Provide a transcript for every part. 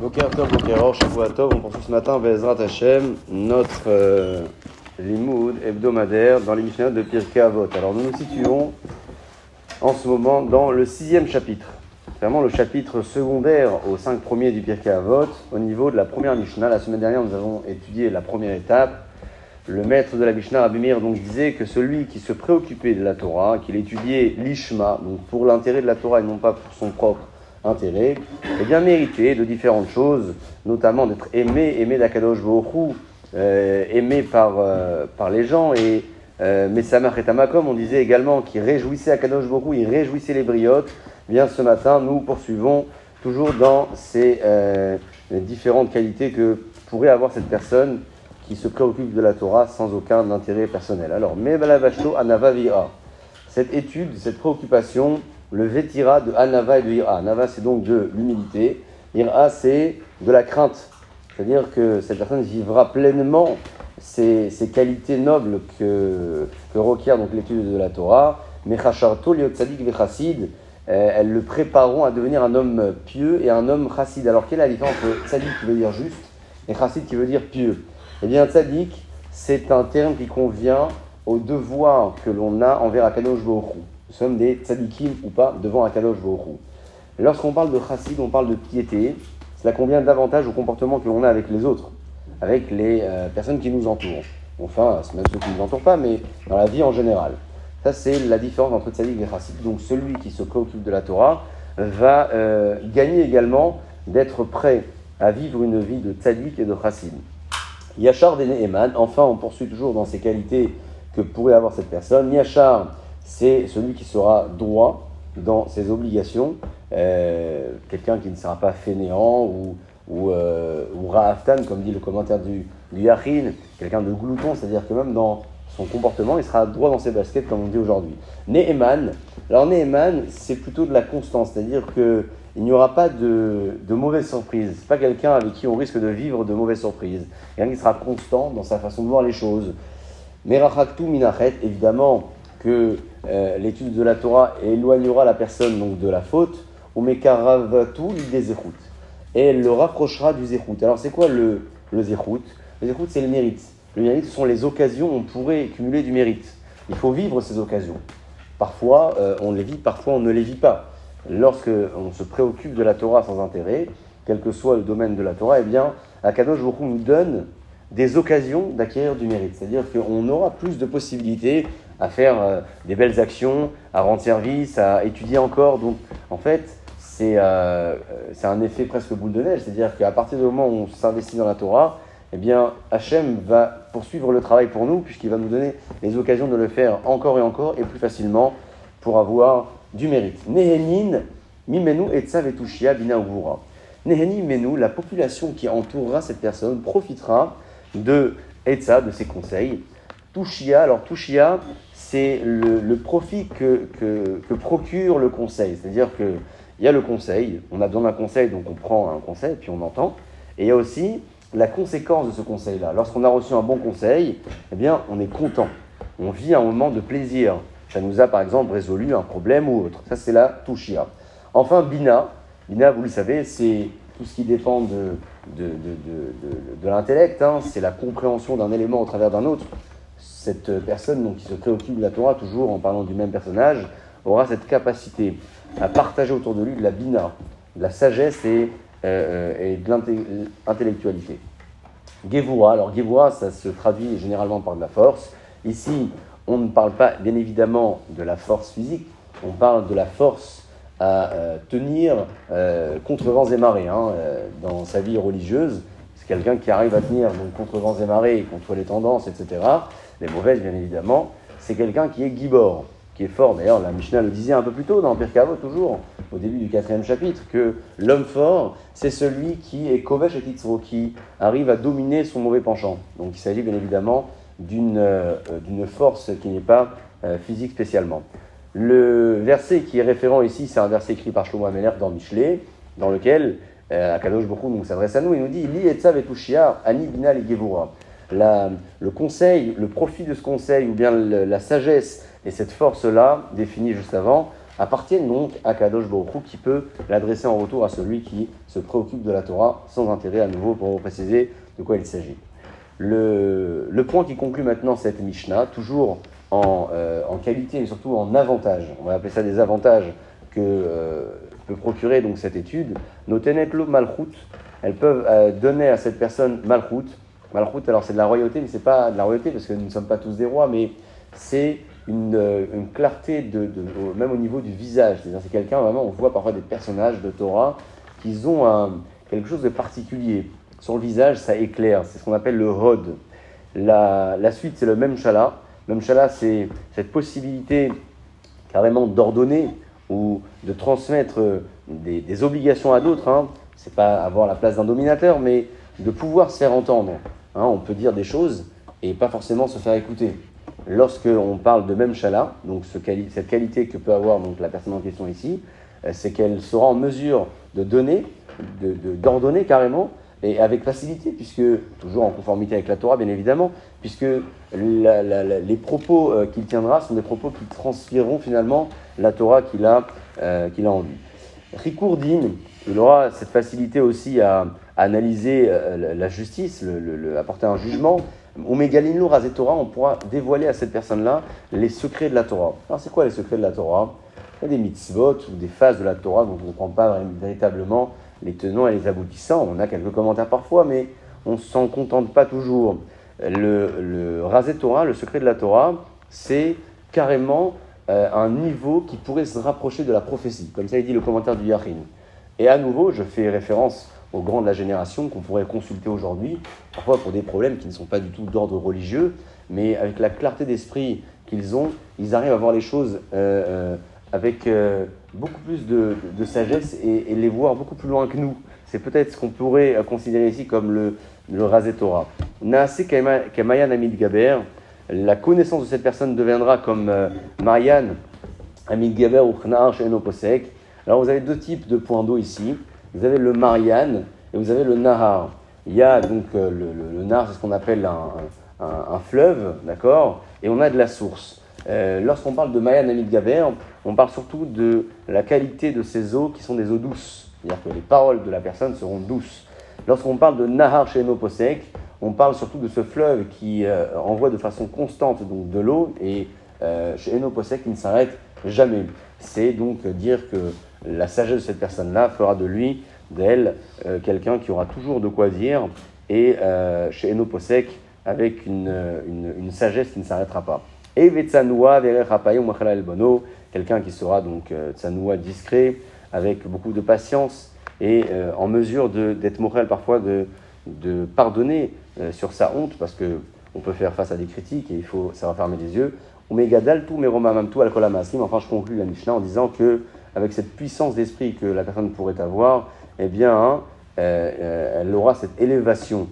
Boker Tov, Boker Shavua Tov, on poursuit ce matin Bezrat Hashem, notre euh, limoud hebdomadaire dans les Mishnah de Pirkei Avot. Alors nous nous situons en ce moment dans le sixième chapitre, vraiment le chapitre secondaire aux cinq premiers du Pirkei Avot, au niveau de la première Mishnah. La semaine dernière, nous avons étudié la première étape. Le maître de la Mishnah, Rabbi donc disait que celui qui se préoccupait de la Torah, qu'il étudiait l'Ishma, donc pour l'intérêt de la Torah et non pas pour son propre intérêt, est bien mérité de différentes choses, notamment d'être aimé, aimé d'Akadosh Baruch euh, aimé par, euh, par les gens, et euh, Messamach et Tamakom, on disait également qu'il réjouissait Akadosh Baruch il réjouissait les briotes. Eh bien, ce matin, nous poursuivons toujours dans ces euh, différentes qualités que pourrait avoir cette personne qui se préoccupe de la Torah sans aucun intérêt personnel. Alors, Mebalavashto Anava Vira, cette étude, cette préoccupation, le Vetira de Anava et de Ira. Anava, c'est donc de l'humilité. Ira, c'est de la crainte. C'est-à-dire que cette personne vivra pleinement ces, qualités nobles que, que requiert donc l'étude de la Torah. Mechacharto, Liotzadik Vechassid, euh, elles le prépareront à devenir un homme pieux et un homme chassid. Alors, quelle est la différence entre tzadik qui veut dire juste et chassid qui veut dire pieux? Eh bien, tzadik, c'est un terme qui convient au devoir que l'on a envers Akadosh Baruch Nous sommes des tzadikim ou pas devant Akadosh Baruch Lorsqu'on parle de chassid, on parle de piété. Cela convient davantage au comportement que l'on a avec les autres, avec les euh, personnes qui nous entourent. Enfin, c'est même ceux qui ne nous entourent pas, mais dans la vie en général. Ça, c'est la différence entre tzadik et chassid. Donc, celui qui se préoccupe de la Torah va euh, gagner également d'être prêt à vivre une vie de tzadik et de chassid. Yachar des Neheman, enfin, on poursuit toujours dans ces qualités que pourrait avoir cette personne. Yachar, c'est celui qui sera droit dans ses obligations, euh, quelqu'un qui ne sera pas fainéant ou, ou, euh, comme dit le commentaire du, du Yachin, quelqu'un de glouton, c'est-à-dire que même dans son comportement, il sera droit dans ses baskets, comme on dit aujourd'hui. Neheman, alors Neheman, c'est plutôt de la constance, c'est-à-dire que il n'y aura pas de, de mauvaises surprises. Ce pas quelqu'un avec qui on risque de vivre de mauvaises surprises. Quelqu'un qui sera constant dans sa façon de voir les choses. Merachaktu minachet, évidemment que euh, l'étude de la Torah éloignera la personne donc de la faute. Ou l'idée zechut. Et elle le rapprochera du zechut. Alors c'est quoi le, le Le zechut, c'est le mérite. Le mérite, ce sont les occasions où on pourrait cumuler du mérite. Il faut vivre ces occasions. Parfois, euh, on les vit, parfois, on ne les vit pas. Lorsque on se préoccupe de la Torah sans intérêt, quel que soit le domaine de la Torah, eh bien, Akadosh Baruch nous donne des occasions d'acquérir du mérite. C'est-à-dire qu'on aura plus de possibilités à faire euh, des belles actions, à rendre service, à étudier encore. Donc, en fait, c'est euh, c'est un effet presque boule de neige. C'est-à-dire qu'à partir du moment où on s'investit dans la Torah, eh bien, Hachem va poursuivre le travail pour nous, puisqu'il va nous donner les occasions de le faire encore et encore et plus facilement pour avoir du mérite. Nehenin, Mimenu et Tsavetushia Bina Ugura. Neheni Menu, la population qui entourera cette personne, profitera de Etza, de ses conseils. Tushia, alors Tushia, c'est le, profit que, procure le conseil. C'est-à-dire qu'il y a le conseil, on a besoin d'un conseil, donc on prend un conseil, puis on entend. Et il y a aussi la conséquence de ce conseil-là. Lorsqu'on a reçu un bon conseil, eh bien, on est content. On vit un moment de plaisir. Ça nous a, par exemple, résolu un problème ou autre. Ça, c'est la Tushia. Enfin, Bina. Bina, vous le savez, c'est tout ce qui dépend de, de, de, de, de l'intellect. Hein. C'est la compréhension d'un élément au travers d'un autre. Cette personne donc, qui se préoccupe de la Torah, toujours en parlant du même personnage, aura cette capacité à partager autour de lui de la Bina, de la sagesse et, euh, de l'intellectualité. Gevura, alors Gevura, ça se traduit généralement par de la force. Ici, on ne parle pas bien évidemment de la force physique, on parle de la force à euh, tenir euh, contre vents et marées hein, dans sa vie religieuse. C'est quelqu'un qui arrive à tenir contre vents et marées, contre les tendances, etc. Les mauvaises, bien évidemment. C'est quelqu'un qui est gibor, qui est fort. D'ailleurs, la Mishnah le disait un peu plus tôt dans Pirkavo, toujours, au début du quatrième chapitre, que l'homme fort, c'est celui qui est kovesh et titzro, qui arrive à dominer son mauvais penchant. Donc il s'agit bien évidemment d'une euh, force qui n'est pas euh, physique spécialement. Le verset qui est référent ici, c'est un verset écrit par Shlomo Ameler dans Michelet, dans lequel euh, Akadosh s'adresse à nous. Il nous dit Li etushia ani bina li gevura. Le conseil, le profit de ce conseil, ou bien la sagesse et cette force-là, définie juste avant, appartiennent donc à Kadosh Baruch qui peut l'adresser en retour à celui qui se préoccupe de la Torah sans intérêt à nouveau pour préciser de quoi il s'agit. Le, point qui conclut maintenant cette Mishnah, toujours en, euh, qualité mais surtout en avantage, on va appeler ça des avantages que euh, peut procurer donc cette étude, nos tenetlo malchut, elles peuvent euh, donner à cette personne malchut. Malchut, alors c'est de la royauté, mais c'est pas de la royauté parce que nous ne sommes pas tous des rois, mais c'est une, euh, clarté, de, même au niveau du visage. C'est quelqu'un, vraiment, on voit parfois des personnages de Torah qui ont quelque chose de particulier. Sur le visage, ça éclaire. C'est ce qu'on appelle le rod. La, suite, c'est le même chala, c'est cette possibilité carrément d'ordonner ou de transmettre des, des obligations à d'autres. Hein. C'est pas avoir la place d'un dominateur, mais de pouvoir se faire entendre. Hein. On peut dire des choses et pas forcément se faire écouter lorsqu'on parle de même chala, donc cette qualité que peut avoir donc, la personne en question ici, euh, c'est qu'elle sera en mesure de donner, d'ordonner de, carrément, et avec facilité, puisque, toujours en conformité avec la Torah, bien évidemment, puisque les propos euh, qu'il tiendra sont des propos qui transféreront finalement la Torah qu'il a, euh, a en lui. Rikourdine, il aura cette facilité aussi à, analyser euh, la justice, le, le, le, apporter un jugement, Omegalino Torah, on pourra dévoiler à cette personne-là les secrets de la Torah. Alors, c'est quoi les secrets de la Torah? Il y a des mitzvot ou des phases de la Torah dont on ne comprend pas véritablement les tenants et les aboutissants. On a quelques commentaires parfois, mais on ne s'en contente pas toujours. Le, le Torah, le secret de la Torah, c'est carrément euh, un niveau qui pourrait se rapprocher de la prophétie, comme ça il dit le commentaire du Yachin. Et à nouveau, je fais référence aux grands de la génération qu'on pourrait consulter aujourd'hui, parfois pour des problèmes qui ne sont pas du tout d'ordre religieux, mais avec la clarté d'esprit qu'ils ont, ils arrivent à voir les choses euh, euh, avec beaucoup plus de, sagesse et, les voir beaucoup plus loin que nous. C'est peut-être ce qu'on pourrait considérer ici comme le, le Rasé Torah. Naase Kamayan Amid Gaber, la connaissance de cette personne deviendra comme euh, Marianne Amid Gaber ou Khnar Posek. Alors vous avez deux types de points d'eau ici vous avez le Marianne et vous avez le Nahar. Il y a donc euh, le, Nahar, c'est ce qu'on appelle un, fleuve, d'accord? Et on a de la source. Euh, Lorsqu'on parle de Mayan Amit Gaber, on parle surtout de la qualité de ces eaux qui sont des eaux douces. C'est-à-dire que les paroles de la personne seront douces. Lorsqu'on parle de Nahar Posek, on parle surtout de ce fleuve qui euh, envoie de façon constante donc, de l'eau et euh, chez Posek qui ne s'arrête jamais. C'est donc dire que la sagesse de cette personne-là fera de lui, d'elle, euh, quelqu'un qui aura toujours de quoi dire, et euh, chez Eno Posek, avec une, une, sagesse qui ne s'arrêtera pas. Et quelqu'un qui sera donc Tsanoua discret, avec beaucoup de patience, et en mesure d'être moral parfois de, de pardonner euh, sur sa honte, parce que on peut faire face à des critiques et il faut savoir fermer les yeux. Omegadal tout meromamamtu al Enfin, je conclus la Mishnah en disant que avec cette puissance d'esprit que la personne pourrait avoir, eh bien, hein, euh, euh, elle aura cette élévation.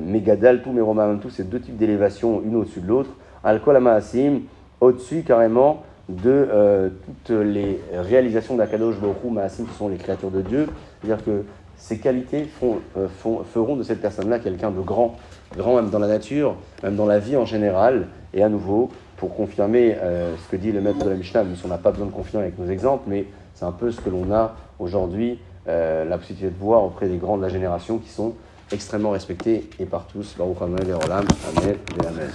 Megadal, tout, tout, ces deux types d'élévation, une au-dessus de l'autre. Maasim, au-dessus carrément de toutes les réalisations d'Akadosh Baruch Maasim, qui sont les créatures de Dieu. C'est-à-dire que ces qualités euh, feront de cette personne-là quelqu'un de grand, grand même dans la nature, même dans la vie en général. Et à nouveau, pour confirmer euh, ce que dit le maître de la Mishnah, même on n'a pas besoin de confirmer avec nos exemples, mais c'est un peu ce que l'on a aujourd'hui, euh, la possibilité de voir auprès des grands de la génération qui sont extrêmement respectés et par tous. Baruch Amen, Amen, Amen.